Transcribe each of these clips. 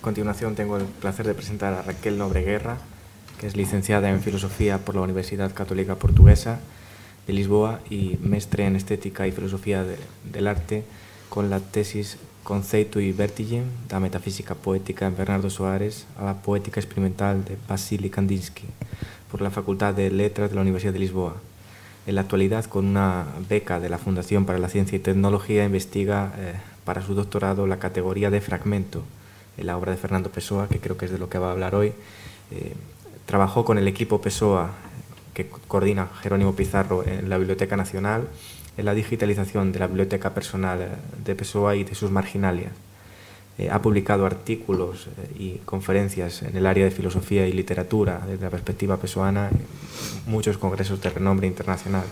A continuación tengo el placer de presentar a Raquel Nobreguerra, que es licenciada en Filosofía por la Universidad Católica Portuguesa de Lisboa y mestre en Estética y Filosofía de, del Arte con la tesis Conceito y Vertigem da Metafísica Poética en Bernardo Soares a la Poética Experimental de Vasily Kandinsky por la Facultad de Letras de la Universidad de Lisboa. En la actualidad, con una beca de la Fundación para la Ciencia y Tecnología, investiga eh, para su doctorado la categoría de fragmento en la obra de Fernando Pessoa, que creo que es de lo que va a hablar hoy. Eh, trabajó con el equipo Pessoa, que coordina Jerónimo Pizarro en la Biblioteca Nacional, en la digitalización de la biblioteca personal eh, de Pessoa y de sus marginalias. Eh, ha publicado artículos eh, y conferencias en el área de filosofía y literatura desde la perspectiva pessoana en muchos congresos de renombre internacional.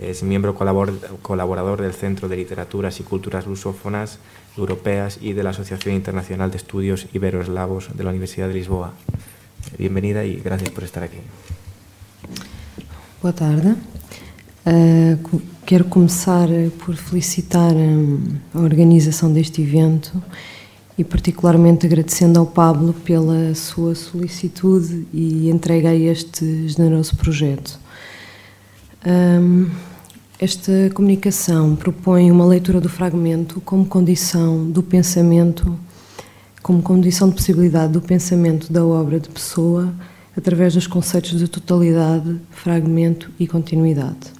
Es miembro colaborador del Centro de Literaturas y Culturas Lusófonas Europeas y de la Asociación Internacional de Estudios Iberoeslavos de la Universidad de Lisboa. Bienvenida y gracias por estar aquí. Boa tarde. Uh, quero começar por felicitar a organização deste evento e particularmente agradecendo ao Pablo pela sua solicitude e entrega a este generoso projeto. Um, esta comunicação propõe uma leitura do fragmento como condição do pensamento, como condição de possibilidade do pensamento da obra de pessoa através dos conceitos de totalidade, fragmento e continuidade.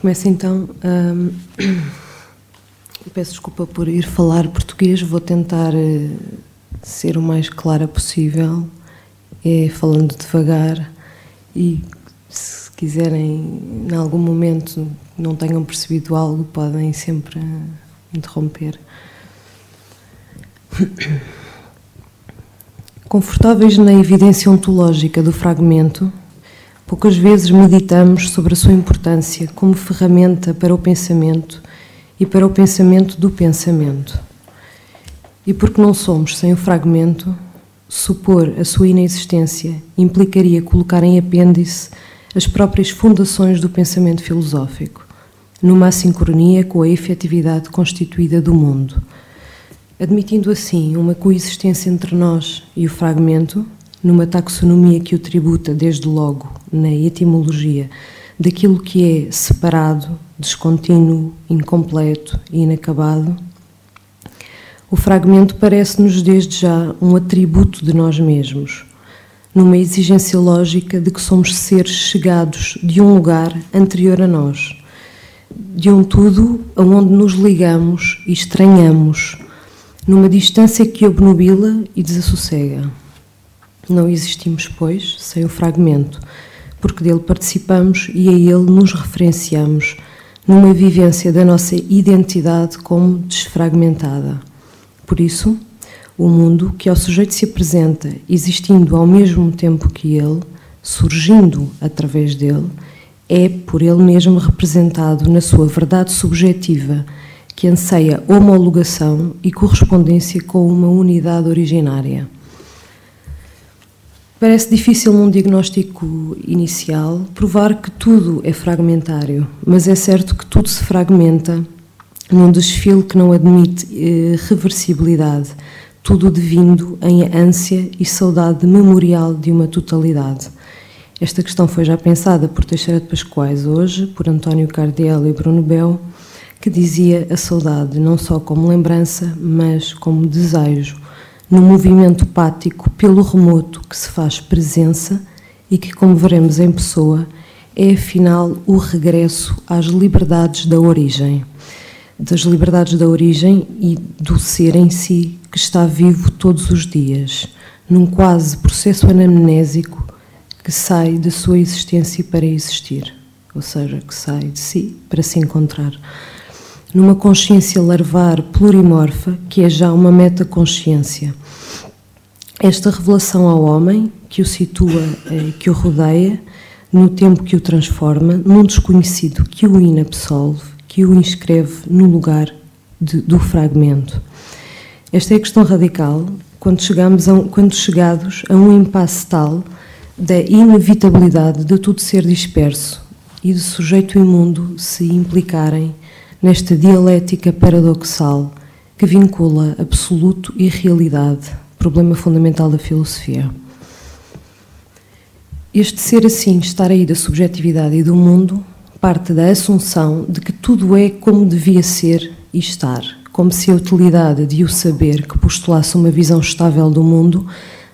Começo então. Hum, peço desculpa por ir falar português, vou tentar eh, ser o mais clara possível, é, falando devagar e se quiserem, em algum momento, não tenham percebido algo, podem sempre interromper. Confortáveis na evidência ontológica do fragmento, poucas vezes meditamos sobre a sua importância como ferramenta para o pensamento e para o pensamento do pensamento. E porque não somos sem o fragmento, supor a sua inexistência implicaria colocar em apêndice as próprias fundações do pensamento filosófico, numa sincronia com a efetividade constituída do mundo. Admitindo assim uma coexistência entre nós e o fragmento, numa taxonomia que o tributa desde logo na etimologia daquilo que é separado, descontínuo, incompleto e inacabado, o fragmento parece-nos desde já um atributo de nós mesmos numa exigência lógica de que somos seres chegados de um lugar anterior a nós, de um tudo aonde nos ligamos e estranhamos, numa distância que obnubila e desassossega. Não existimos, pois, sem o fragmento, porque dele participamos e a ele nos referenciamos, numa vivência da nossa identidade como desfragmentada. Por isso, o mundo que ao sujeito se apresenta, existindo ao mesmo tempo que ele, surgindo através dele, é por ele mesmo representado na sua verdade subjetiva, que anseia homologação e correspondência com uma unidade originária. Parece difícil num diagnóstico inicial provar que tudo é fragmentário, mas é certo que tudo se fragmenta num desfile que não admite eh, reversibilidade tudo devindo em ânsia e saudade memorial de uma totalidade. Esta questão foi já pensada por Teixeira de Pascoais hoje, por António Cardiel e Bruno Bell, que dizia a saudade não só como lembrança, mas como desejo, no movimento pático pelo remoto que se faz presença e que, como veremos em pessoa, é afinal o regresso às liberdades da origem. Das liberdades da origem e do ser em si, que está vivo todos os dias, num quase processo anamnésico que sai da sua existência para existir, ou seja, que sai de si para se encontrar. Numa consciência larvar plurimorfa, que é já uma metaconsciência. Esta revelação ao homem, que o situa, eh, que o rodeia, no tempo que o transforma, num desconhecido que o inabsolve, que o inscreve no lugar de, do fragmento. Esta é a questão radical quando, chegamos a um, quando chegados a um impasse tal da inevitabilidade de tudo ser disperso e de sujeito imundo se implicarem nesta dialética paradoxal que vincula absoluto e realidade, problema fundamental da filosofia. Este ser assim, estar aí da subjetividade e do mundo, parte da assunção de que tudo é como devia ser e estar, como se a utilidade de o saber que postulasse uma visão estável do mundo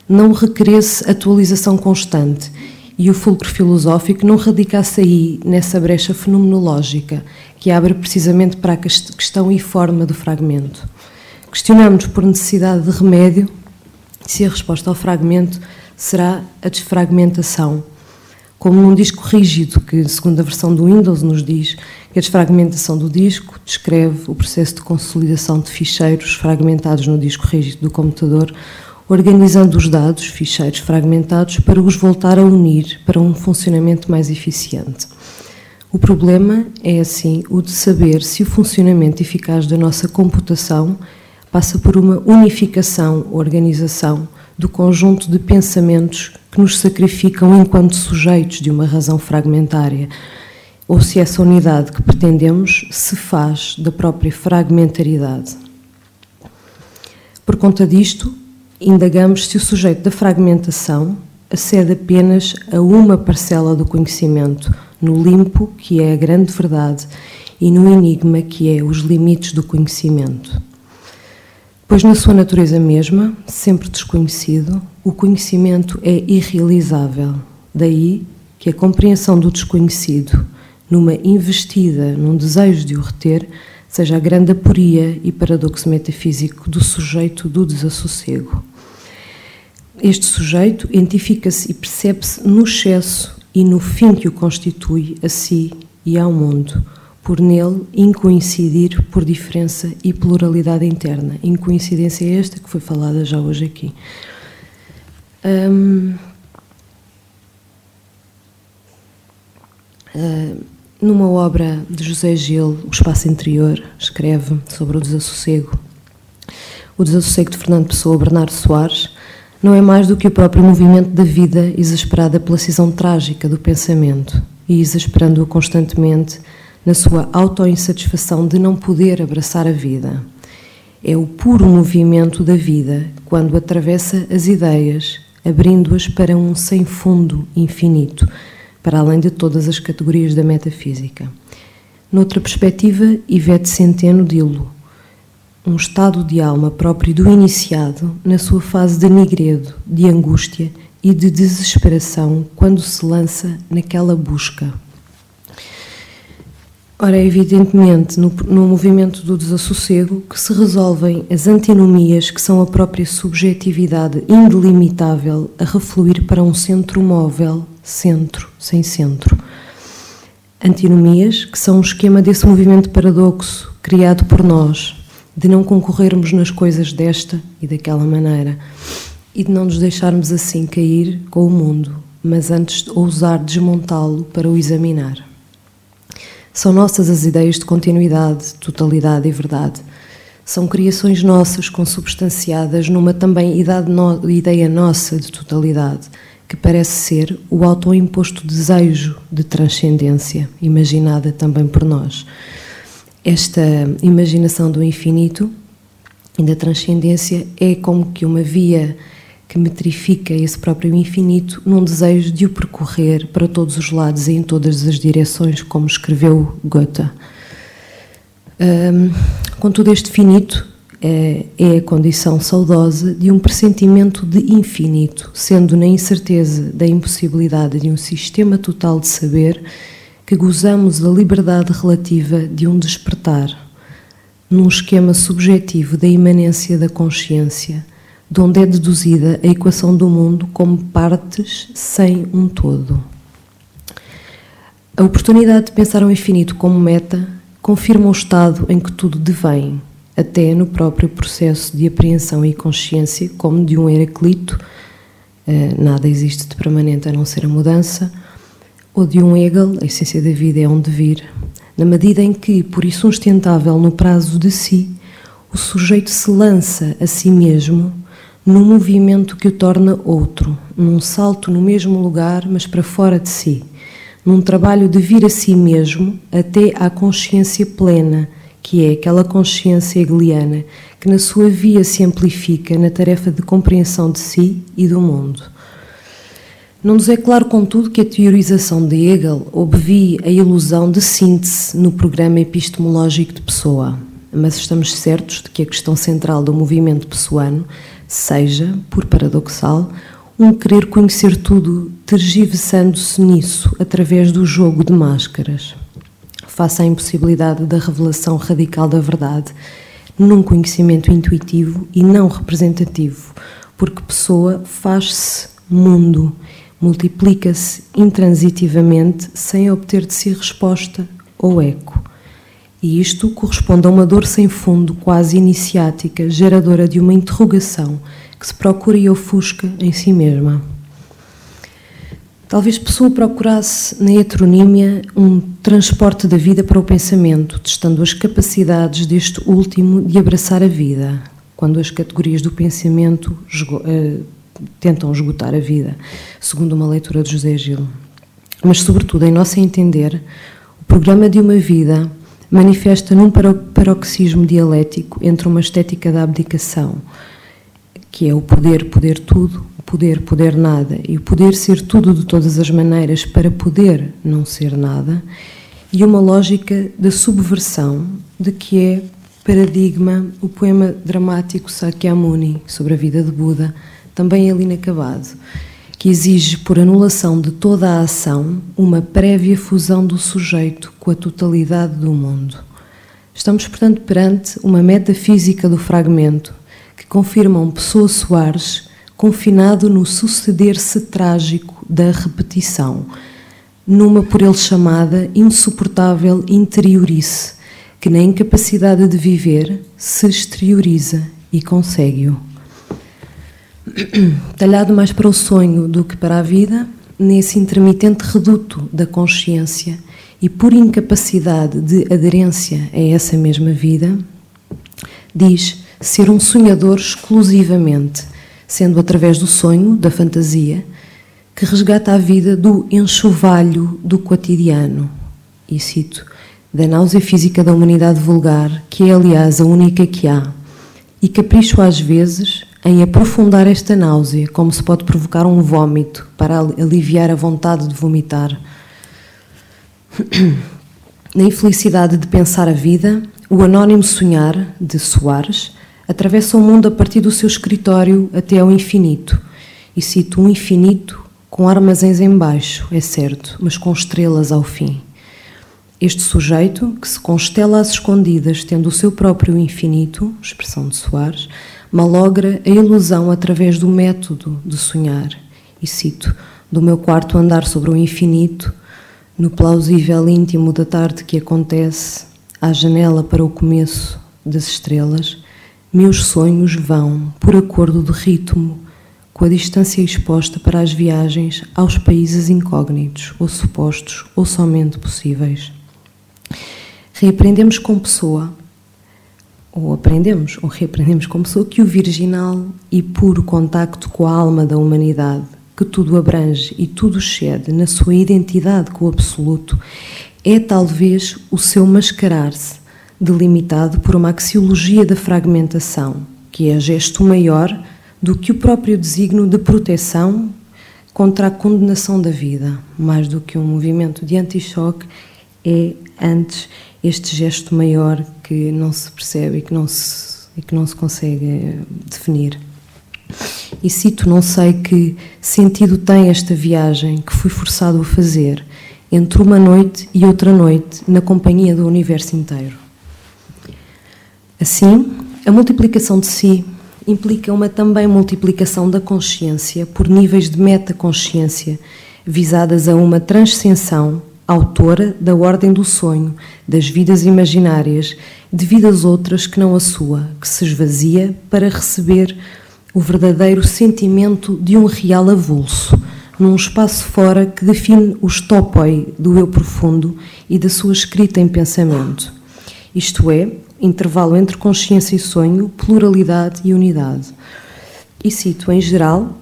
não requeresse atualização constante e o fulcro filosófico não radicasse aí nessa brecha fenomenológica que abre precisamente para a questão e forma do fragmento. Questionamos por necessidade de remédio se a resposta ao fragmento será a desfragmentação. Como num disco rígido, que, segundo a versão do Windows, nos diz que a desfragmentação do disco descreve o processo de consolidação de ficheiros fragmentados no disco rígido do computador, organizando os dados, ficheiros fragmentados, para os voltar a unir para um funcionamento mais eficiente. O problema é, assim, o de saber se o funcionamento eficaz da nossa computação passa por uma unificação, organização do conjunto de pensamentos que nos sacrificam enquanto sujeitos de uma razão fragmentária, ou se essa unidade que pretendemos se faz da própria fragmentaridade. Por conta disto, indagamos se o sujeito da fragmentação acede apenas a uma parcela do conhecimento, no limpo, que é a grande verdade, e no enigma, que é os limites do conhecimento. Pois, na sua natureza mesma, sempre desconhecido, o conhecimento é irrealizável. Daí que a compreensão do desconhecido, numa investida, num desejo de o reter, seja a grande aporia e paradoxo metafísico do sujeito do desassossego. Este sujeito identifica-se e percebe-se no excesso e no fim que o constitui a si e ao mundo por nele incoincidir por diferença e pluralidade interna. Incoincidência esta que foi falada já hoje aqui. Um, uh, numa obra de José Gil, O Espaço Interior, escreve sobre o desassossego. O desassossego de Fernando Pessoa, Bernardo Soares, não é mais do que o próprio movimento da vida exasperada pela cisão trágica do pensamento e exasperando-o constantemente na sua autoinsatisfação de não poder abraçar a vida. É o puro movimento da vida quando atravessa as ideias, abrindo-as para um sem fundo infinito, para além de todas as categorias da metafísica. Noutra perspectiva, Ivete Centeno dilo, um estado de alma próprio do iniciado na sua fase de nigredo, de angústia e de desesperação quando se lança naquela busca. Ora, é evidentemente no, no, movimento do desassossego que se resolvem as antinomias que são a própria subjetividade indelimitável a refluir para um centro móvel, centro, sem centro. Antinomias que são um esquema desse movimento paradoxo criado por nós, de não concorrermos nas coisas desta e daquela maneira e de não nos deixarmos assim cair com o mundo, mas antes ousar desmontá-lo para o examinar. São nossas as ideias de continuidade, totalidade e verdade. São criações nossas consubstanciadas numa também no, ideia nossa de totalidade, que parece ser o autoimposto desejo de transcendência, imaginada também por nós. Esta imaginação do infinito e da transcendência é como que uma via que metrifica esse próprio infinito num desejo de o percorrer para todos os lados e em todas as direções, como escreveu Goethe. Contudo, este finito é, é a condição saudosa de um pressentimento de infinito, sendo na incerteza da impossibilidade de um sistema total de saber que gozamos da liberdade relativa de um despertar, num esquema subjetivo da imanência da consciência de onde é deduzida a equação do mundo como partes sem um todo. A oportunidade de pensar ao infinito como meta confirma o estado em que tudo devém, até no próprio processo de apreensão e consciência, como de um Heraclito, eh, nada existe de permanente a não ser a mudança, ou de um Hegel, a essência da vida é um devir, na medida em que, por isso insustentável no prazo de si, o sujeito se lança a si mesmo num movimento que o torna outro, num salto no mesmo lugar, mas para fora de si, num trabalho de vir a si mesmo até à consciência plena, que é aquela consciência hegeliana que na sua via se amplifica na tarefa de compreensão de si e do mundo. Não nos é claro, contudo, que a teorização de Hegel obvie a ilusão de síntese no programa epistemológico de Pessoa, mas estamos certos de que a questão central do movimento pessoano seja, por paradoxal, um querer conhecer tudo, tergiversando-se nisso através do jogo de máscaras. Face à impossibilidade da revelação radical da verdade, num conhecimento intuitivo e não representativo, porque pessoa faz-se mundo, multiplica-se intransitivamente sem obter de si resposta ou eco. E isto corresponde a uma dor sem fundo, quase iniciática, geradora de uma interrogação que se procura e ofusca em si mesma. Talvez Pessoa procurasse na heteronímia um transporte da vida para o pensamento, testando as capacidades deste último de abraçar a vida, quando as categorias do pensamento uh, tentam esgotar a vida, segundo uma leitura de José Gil. Mas, sobretudo, em nosso entender, o programa de uma vida manifesta num paroxismo dialético entre uma estética da abdicação, que é o poder, poder tudo, o poder, poder nada, e o poder ser tudo de todas as maneiras para poder não ser nada, e uma lógica da subversão, de que é paradigma o poema dramático Sakyamuni sobre a vida de Buda, também ali inacabado, que exige, por anulação de toda a ação, uma prévia fusão do sujeito com a totalidade do mundo. Estamos, portanto, perante uma metafísica do fragmento, que confirma um Pessoa Soares confinado no suceder-se trágico da repetição, numa por ele chamada insuportável interiorice, que na incapacidade de viver se exterioriza e consegue-o. Talhado mais para o sonho do que para a vida, nesse intermitente reduto da consciência e por incapacidade de aderência a essa mesma vida, diz ser um sonhador exclusivamente, sendo através do sonho, da fantasia, que resgata a vida do enxovalho do cotidiano. E cito: da náusea física da humanidade vulgar, que é, aliás, a única que há, e capricho às vezes em aprofundar esta náusea, como se pode provocar um vômito para aliviar a vontade de vomitar. Na infelicidade de pensar a vida, o anónimo sonhar de Soares atravessa o mundo a partir do seu escritório até ao infinito. E cito um infinito com armazéns embaixo, é certo, mas com estrelas ao fim. Este sujeito, que se constela às escondidas, tendo o seu próprio infinito, expressão de Soares, malogra a ilusão através do método de sonhar. E cito: Do meu quarto andar sobre o infinito, no plausível íntimo da tarde que acontece, à janela para o começo das estrelas, meus sonhos vão, por acordo de ritmo, com a distância exposta para as viagens aos países incógnitos, ou supostos, ou somente possíveis. Reaprendemos com pessoa, ou aprendemos, ou reaprendemos com pessoa, que o virginal e puro contacto com a alma da humanidade, que tudo abrange e tudo excede na sua identidade com o absoluto, é talvez o seu mascarar-se delimitado por uma axiologia da fragmentação, que é gesto maior do que o próprio designo de proteção contra a condenação da vida, mais do que um movimento de anti-choque, é antes este gesto maior que não se percebe e que não se, e que não se consegue definir. E cito, não sei que sentido tem esta viagem que fui forçado a fazer entre uma noite e outra noite na companhia do universo inteiro. Assim, a multiplicação de si implica uma também multiplicação da consciência por níveis de metaconsciência visadas a uma transcensão autora da ordem do sonho, das vidas imaginárias, de vidas outras que não a sua, que se esvazia para receber o verdadeiro sentimento de um real avulso, num espaço fora que define o stopoi do eu profundo e da sua escrita em pensamento. Isto é, intervalo entre consciência e sonho, pluralidade e unidade. E cito, em geral,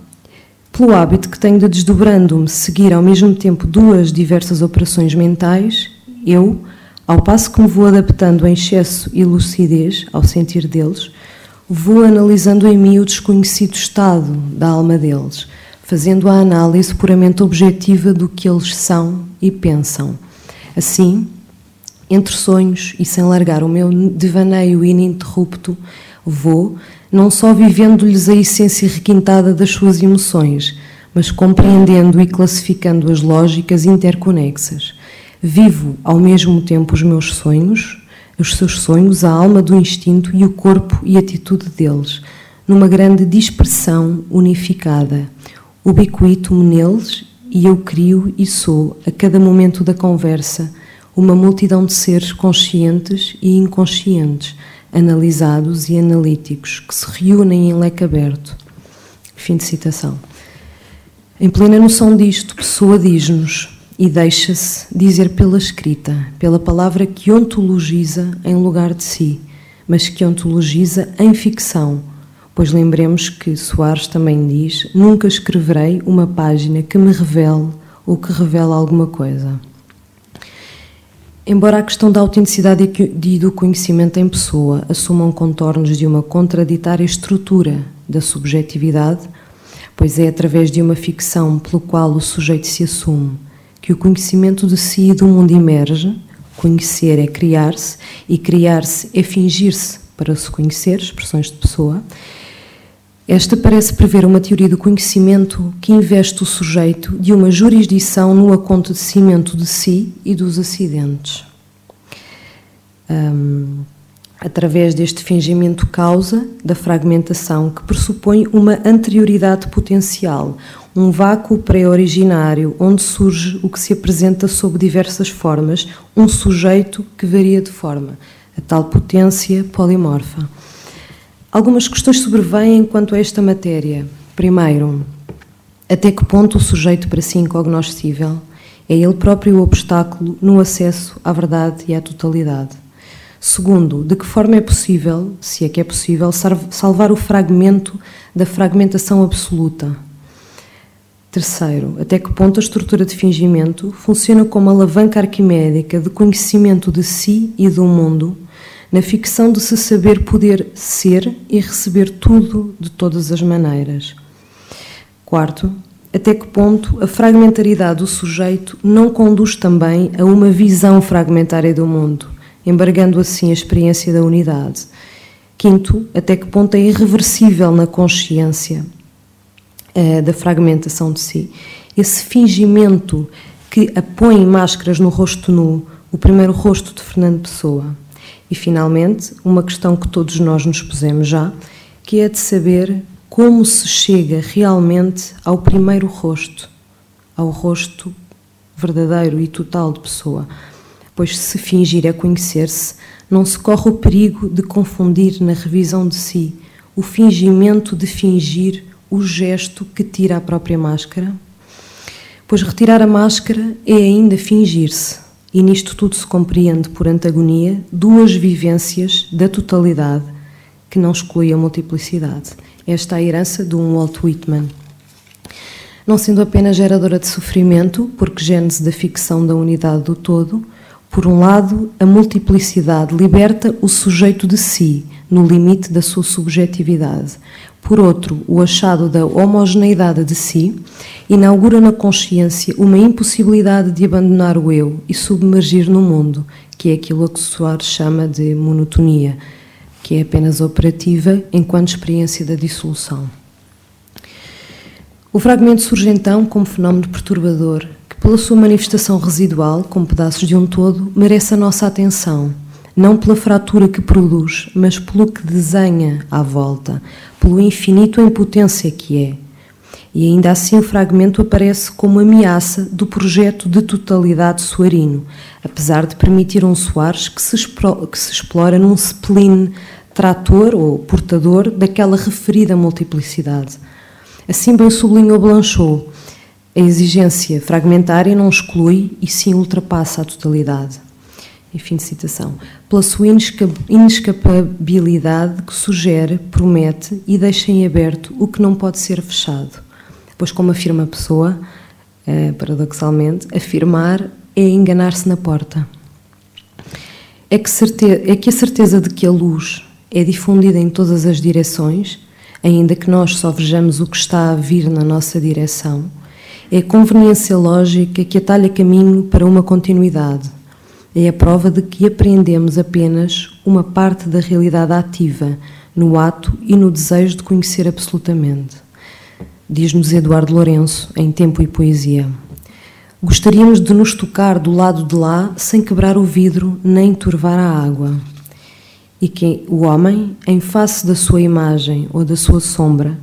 pelo hábito que tenho de, desdobrando-me, seguir ao mesmo tempo duas diversas operações mentais, eu, Ao passo que me vou adaptando em excesso e lucidez ao sentir deles, vou analisando em mim o desconhecido estado da alma deles, fazendo a análise puramente objetiva do que eles são e pensam. Assim, entre sonhos e sem largar o meu devaneio ininterrupto, vou, não só vivendo-lhes a essência requintada das suas emoções, mas compreendendo e classificando as lógicas interconexas. Vivo ao mesmo tempo os meus sonhos, os seus sonhos, a alma do instinto e o corpo e atitude deles, numa grande dispersão unificada. Ubiquito-me neles e eu crio e sou, a cada momento da conversa, uma multidão de seres conscientes e inconscientes, analisados e analíticos, que se reúnem em leque aberto. Fim de citação. Em plena noção disto, Pessoa diz-nos e deixa-se dizer pela escrita, pela palavra que ontologiza em lugar de si, mas que ontologiza em ficção, pois lembremos que Soares também diz: Nunca escreverei uma página que me revele ou que revele alguma coisa. Embora a questão da autenticidade e do conhecimento em pessoa assumam contornos de uma contraditária estrutura da subjetividade, pois é através de uma ficção pelo qual o sujeito se assume que o conhecimento de si e do mundo emerge, conhecer é criar-se e criar-se é fingir-se para se conhecer, expressões de pessoa, esta parece prever uma teoria do conhecimento que investe o sujeito de uma jurisdição no acontecimento de si e dos acidentes. Um, através deste fingimento causa da fragmentação que pressupõe uma anterioridade potencial, um vácuo pré-originário onde surge o que se apresenta sob diversas formas, um sujeito que varia de forma, a tal potência polimorfa. Algumas questões sobrevêm quanto a esta matéria. Primeiro, até que ponto o sujeito para si incognoscível é ele próprio o obstáculo no acesso à verdade e à totalidade? Segundo, de que forma é possível, se é que é possível, salvar o fragmento da fragmentação absoluta? Terceiro, até que ponto a estrutura de fingimento funciona como alavanca arquimédica de conhecimento de si e do mundo na ficção de se saber poder ser e receber tudo de todas as maneiras. Quarto, até que ponto a fragmentaridade do sujeito não conduz também a uma visão fragmentária do mundo, embargando assim a experiência da unidade. Quinto, até que ponto é irreversível na consciência uh, da fragmentação de si esse fingimento que apõe máscaras no rosto nu, o primeiro rosto de Fernando Pessoa. E, finalmente, uma questão que todos nós nos pusemos já, que é de saber como se chega realmente ao primeiro rosto, ao rosto verdadeiro e total de pessoa. Pois se fingir é conhecer-se, não se corre o perigo de confundir na revisão de si o fingimento de fingir o gesto que tira a própria máscara? Pois retirar a máscara é ainda fingir-se, e nisto tudo se compreende por antagonia duas vivências da totalidade que não exclui a multiplicidade. Esta é a herança de um Walt Whitman. Não sendo apenas geradora de sofrimento, porque gênese da ficção da unidade do todo, por um lado, a multiplicidade liberta o sujeito de si, no limite da sua subjetividade. Por outro, o achado da homogeneidade de si inaugura na consciência uma impossibilidade de abandonar o eu e submergir no mundo, que é aquilo a que Soares chama de monotonia, que é apenas operativa enquanto experiência da dissolução. O fragmento surge então como fenómeno perturbador, pela sua manifestação residual, como pedaços de um todo, merece a nossa atenção não pela fratura que produz, mas pelo que desenha à volta, pelo infinito em potência que é. E ainda assim o fragmento aparece como ameaça do projeto de totalidade suarino, apesar de permitir um Soares que se, que se explora num spleen trator ou portador daquela referida multiplicidade. Assim bem sublinhou Blanchot, a exigência fragmentária não exclui e sim ultrapassa a totalidade. E fim de citação. Pela sua inescapabilidade que sugere, promete e deixa em aberto o que não pode ser fechado. Pois, como afirma a pessoa, eh, paradoxalmente, afirmar é enganar-se na porta. é que, é que a certeza de que a luz é difundida em todas as direções, ainda que nós só vejamos o que está a vir na nossa direção, é conveniência lógica que atalha caminho para uma continuidade. É a prova de que apreendemos apenas uma parte da realidade ativa, no ato e no desejo de conhecer absolutamente. Diz-nos Eduardo Lourenço, em Tempo e Poesia. Gostaríamos de nos tocar do lado de lá sem quebrar o vidro nem turvar a água. E que o homem, em face da sua imagem ou da sua sombra,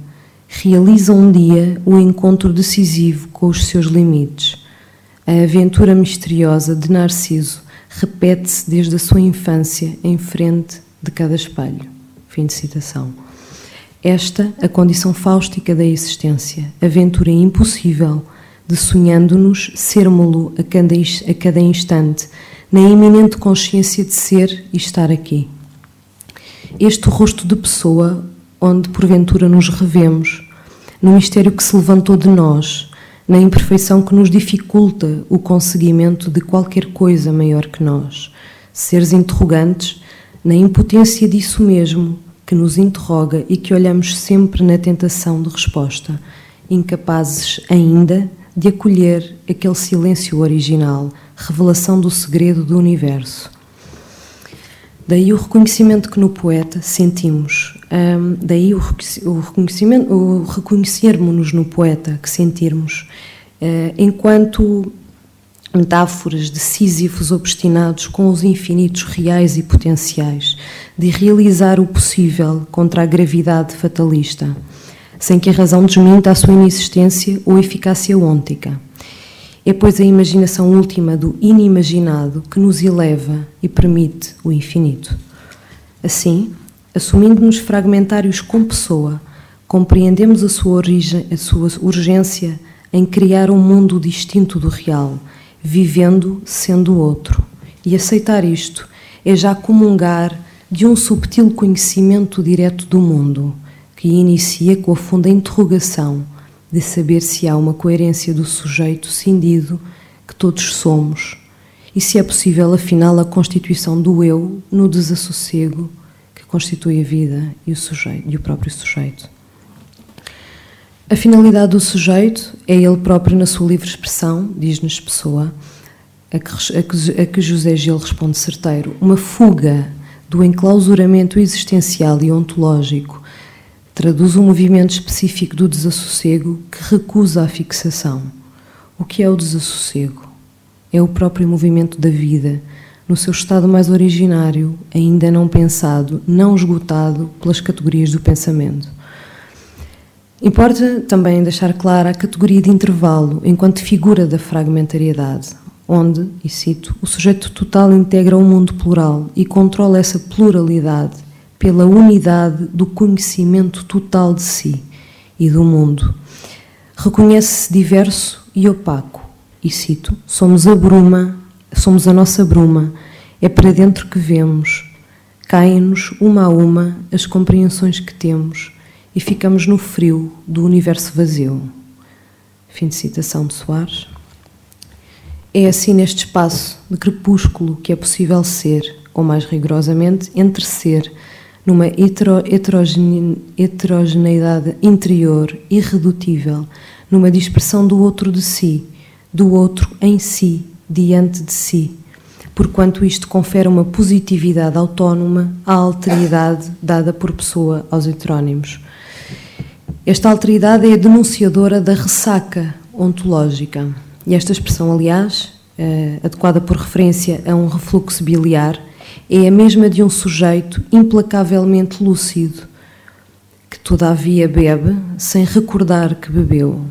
realiza um dia o encontro decisivo com os seus limites. A aventura misteriosa de Narciso repete-se desde a sua infância em frente de cada espelho. Fim de citação. Esta, a condição fáustica da existência, aventura impossível de sonhando-nos sermo-lo a a cada instante, na iminente consciência de ser e estar aqui. Este rosto de pessoa, onde porventura nos revemos, no mistério que se levantou de nós, na imperfeição que nos dificulta o conseguimento de qualquer coisa maior que nós, seres interrogantes, na impotência disso mesmo que nos interroga e que olhamos sempre na tentação de resposta, incapazes ainda de acolher aquele silêncio original, revelação do segredo do universo. Daí o reconhecimento que no poeta sentimos, um, daí o, reconhecimento, o reconhecermos-nos no poeta que sentirmos, uh, enquanto metáforas de sísifos obstinados com os infinitos reais e potenciais, de realizar o possível contra a gravidade fatalista sem que a razão desminta a sua inexistência ou eficácia ôntica. É, pois, a imaginação última do inimaginado que nos eleva e permite o infinito. Assim, assumindo-nos fragmentários com pessoa, compreendemos a sua, origem, a sua urgência em criar um mundo distinto do real, vivendo sendo outro. E aceitar isto é já comungar de um subtil conhecimento direto do mundo que inicia com a funda interrogação de saber se há uma coerência do sujeito cindido que todos somos e se é possível, afinal, a constituição do eu no desassossego constitui a vida e o, sujeito, e o próprio sujeito. A finalidade do sujeito é ele próprio na sua livre expressão, diz-nos Pessoa, a que, a, que, a que José Gil responde certeiro, uma fuga do enclausuramento existencial e ontológico traduz um movimento específico do desassossego que recusa a fixação. O que é o desassossego? É o próprio movimento da vida, no seu estado mais originário, ainda não pensado, não esgotado pelas categorias do pensamento. Importa também deixar clara a categoria de intervalo enquanto figura da fragmentariedade, onde, e cito, o sujeito total integra o um mundo plural e controla essa pluralidade pela unidade do conhecimento total de si e do mundo. Reconhece-se diverso e opaco, e cito: somos a bruma, somos a nossa bruma, é para dentro que vemos, caem-nos uma a uma as compreensões que temos e ficamos no frio do universo vazio. Fim de citação de Soares. É assim neste espaço de crepúsculo que é possível ser, ou mais rigorosamente, entre ser numa hetero, heterogeneidade interior irredutível, numa dispersão do outro de si, do outro em si, diante de si, porquanto isto confere uma positividade autónoma à alteridade dada por pessoa aos heterónimos. Esta alteridade é denunciadora da ressaca ontológica. E esta expressão, aliás, é adequada por referência a um refluxo biliar, é a mesma de um sujeito implacavelmente lúcido, que todavia bebe sem recordar que bebeu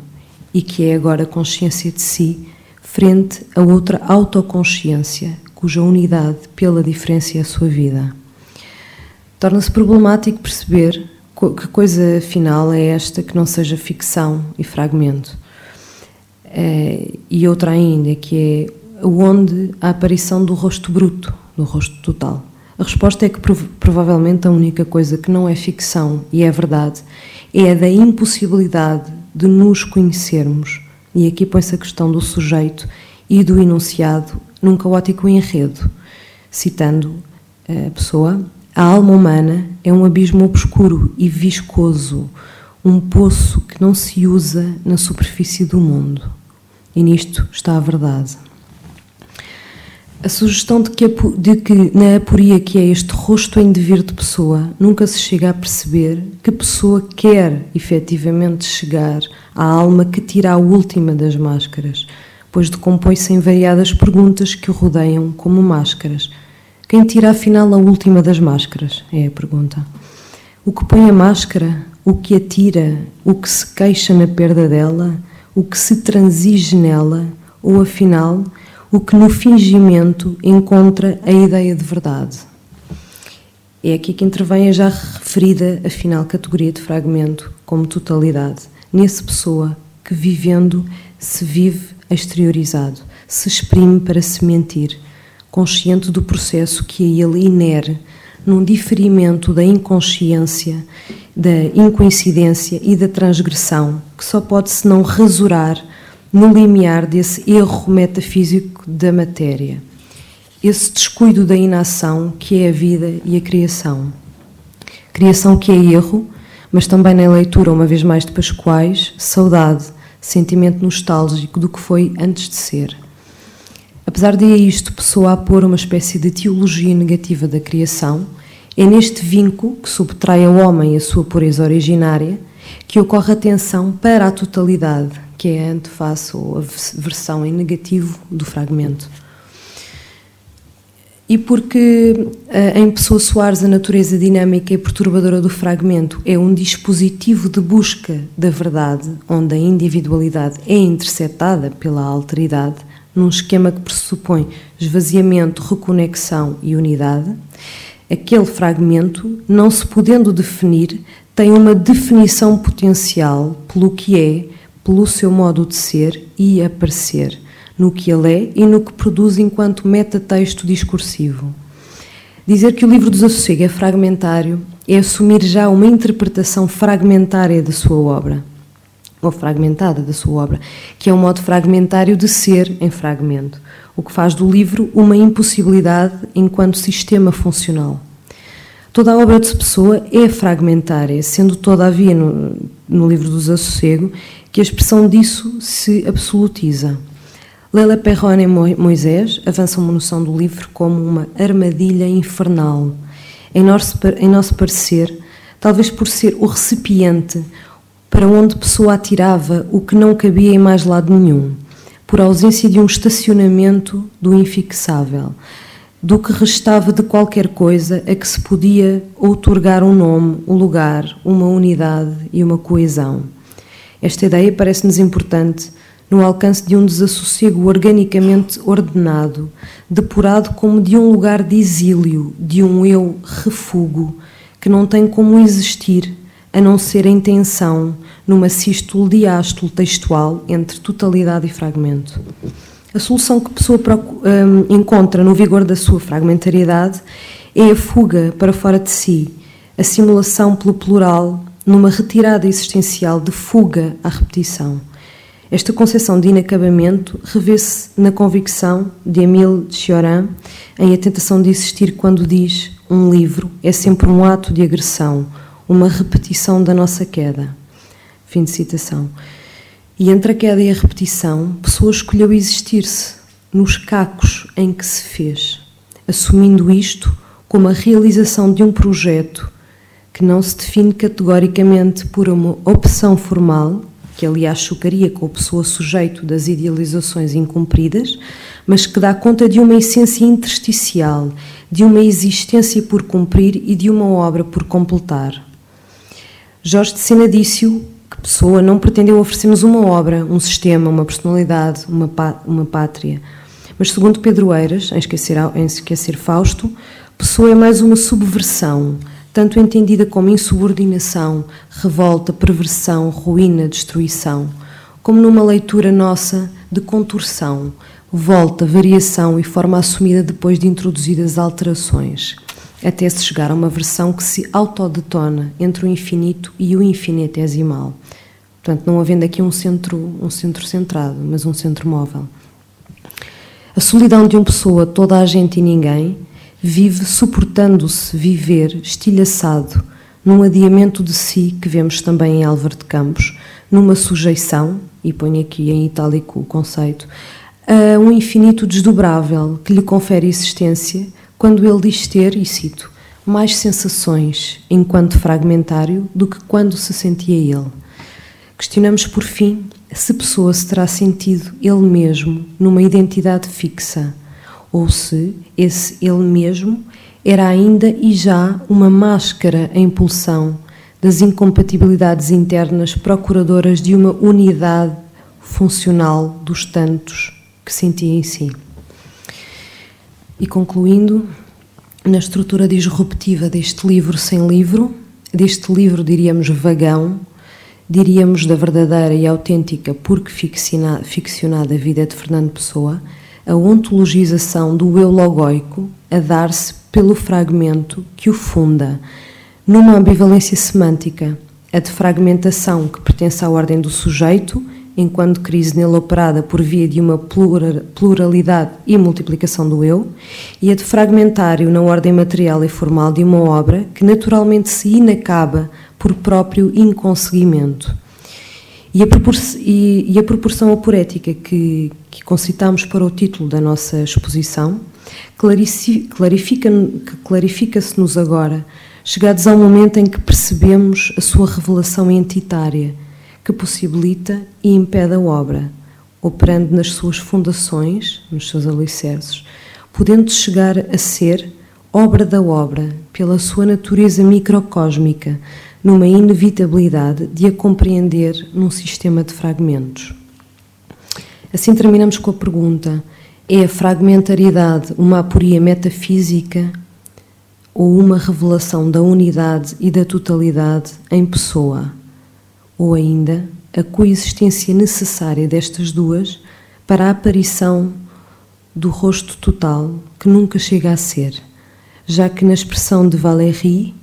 e que é agora consciência de si frente a outra autoconsciência, cuja unidade pela diferença é a sua vida. Torna-se problemático perceber que coisa final é esta que não seja ficção e fragmento. É, e outra ainda, que é onde a aparição do rosto bruto, no rosto total? A resposta é que provavelmente a única coisa que não é ficção e é verdade é a da impossibilidade de nos conhecermos. E aqui põe-se a questão do sujeito e do enunciado num caótico enredo, Citando a pessoa, a alma humana é um abismo obscuro e viscoso, um poço que não se usa na superfície do mundo. E nisto está a verdade. A sugestão de que, de que, na aporia que é este rosto em devir de pessoa, nunca se chega a perceber que pessoa quer efetivamente chegar à alma que tira a última das máscaras, pois decompõe-se em variadas perguntas que o rodeiam como máscaras. Quem tira afinal a última das máscaras? É a pergunta. O que põe a máscara, o que a tira, o que se queixa na perda dela, o que se transige nela, ou afinal, o que no fingimento encontra a ideia de verdade. É aqui que intervém a já referida, afinal, categoria de fragmento como totalidade, nesse pessoa que vivendo se vive exteriorizado, se exprime para se mentir, consciente do processo que a ele inere, num diferimento da inconsciência, da incoincidência e da transgressão, que só pode se não rasurar no limiar desse erro metafísico da matéria, esse descuido da inação que é a vida e a criação. Criação que é erro, mas também na leitura, uma vez mais de Pascoais, saudade, sentimento nostálgico do que foi antes de ser. Apesar de a isto Pessoa a pôr uma espécie de teologia negativa da criação, é neste vínculo que subtrai ao homem a sua pureza originária que ocorre a tensão para a totalidade, que é a a versão em negativo do fragmento. E porque eh, em Pessoa Soares a natureza dinâmica e perturbadora do fragmento é um dispositivo de busca da verdade, onde a individualidade é interceptada pela alteridade, num esquema que pressupõe esvaziamento, reconexão e unidade, aquele fragmento, não se podendo definir, tem uma definição potencial pelo que é, pelo seu modo de ser e aparecer, no que ele é e no que produz enquanto metatexto discursivo. Dizer que o livro do Desassossego é fragmentário é assumir já uma interpretação fragmentária da sua obra, ou fragmentada da sua obra, que é um modo fragmentário de ser em fragmento, o que faz do livro uma impossibilidade enquanto sistema funcional. Toda a obra de Pessoa é fragmentária, sendo todavia no, no livro do Desassossego que a expressão disso se absolutiza. Leila Perrone e Moisés avançam uma noção do livro como uma armadilha infernal. Em nosso, em nosso parecer, talvez por ser o recipiente para onde Pessoa atirava o que não cabia em mais lado nenhum, por ausência de um estacionamento do infixável, do que restava de qualquer coisa a que se podia outorgar um nome, um lugar, uma unidade e uma coesão. Esta ideia parece-nos importante no alcance de um desassossego organicamente ordenado, depurado como de um lugar de exílio, de um eu refugo, que não tem como existir a não ser em tensão, numa sístole diástole textual entre totalidade e fragmento. A solução que a pessoa hum, encontra no vigor da sua fragmentariedade é a fuga para fora de si, a simulação pelo plural, numa retirada existencial de fuga à repetição. Esta concepção de inacabamento revê-se na convicção de Emile Cioran em A Tentação de Existir, quando diz: Um livro é sempre um ato de agressão, uma repetição da nossa queda. Fim de citação. E entre a queda e a repetição, pessoa escolheu existir-se nos cacos em que se fez, assumindo isto como a realização de um projeto que não se define categoricamente por uma opção formal, que aliás chocaria com a pessoa sujeito das idealizações incumpridas, mas que dá conta de uma essência intersticial, de uma existência por cumprir e de uma obra por completar. Jorge de Sena disse-o que Pessoa não pretendeu oferecer-nos uma obra, um sistema, uma personalidade, uma, uma pátria. Mas, segundo Pedro Eiras, em Esquecer, em Esquecer Fausto, Pessoa é mais uma subversão, tanto entendida como insubordinação, revolta, perversão, ruína, destruição, como numa leitura nossa de contorção, volta, variação e forma assumida depois de introduzidas alterações, até se chegar a uma versão que se autodetona entre o infinito e o infinitesimal. Portanto, não havendo aqui um centro, um centro centrado, mas um centro móvel. A solidão de uma pessoa, toda a gente e ninguém, vive suportando-se viver estilhaçado num adiamento de si, que vemos também em Álvaro de Campos, numa sujeição, e ponho aqui em itálico o conceito, a um infinito desdobrável que lhe confere existência, quando ele diz ter, e cito, mais sensações enquanto fragmentário do que quando se sentia ele. Questionamos, por fim, se Pessoa se terá sentido ele mesmo numa identidade fixa, ou se esse ele mesmo era ainda e já uma máscara em pulsão das incompatibilidades internas procuradoras de uma unidade funcional dos tantos que sentia em si. E concluindo, na estrutura disruptiva deste livro sem livro, deste livro, diríamos, vagão, diríamos da verdadeira e autêntica, porque ficcionada vida de Fernando Pessoa, a ontologização do eu logóico a dar-se pelo fragmento que o funda, numa ambivalência semântica, a de fragmentação que pertence à ordem do sujeito, enquanto crise nele operada por via de uma pluralidade e multiplicação do eu, e a de fragmentário na ordem material e formal de uma obra que naturalmente se inacaba por próprio inconseguimento. E a, e, e a proporção aporética que, que concitamos para o título da nossa exposição clarifica-se-nos clarifica agora, chegados ao momento em que percebemos a sua revelação entitária, que possibilita e impede a obra, operando nas suas fundações, nos seus alicerces, podendo chegar a ser obra da obra, pela sua natureza microcósmica, numa inevitabilidade de a compreender num sistema de fragmentos. Assim terminamos com a pergunta: é a fragmentariedade uma aporia metafísica ou uma revelação da unidade e da totalidade em pessoa? Ou ainda a coexistência necessária destas duas para a aparição do rosto total que nunca chega a ser, já que na expressão de Valéry,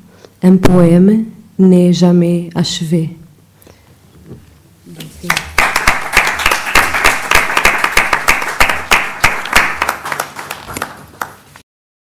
un poème n'est jamais achevé.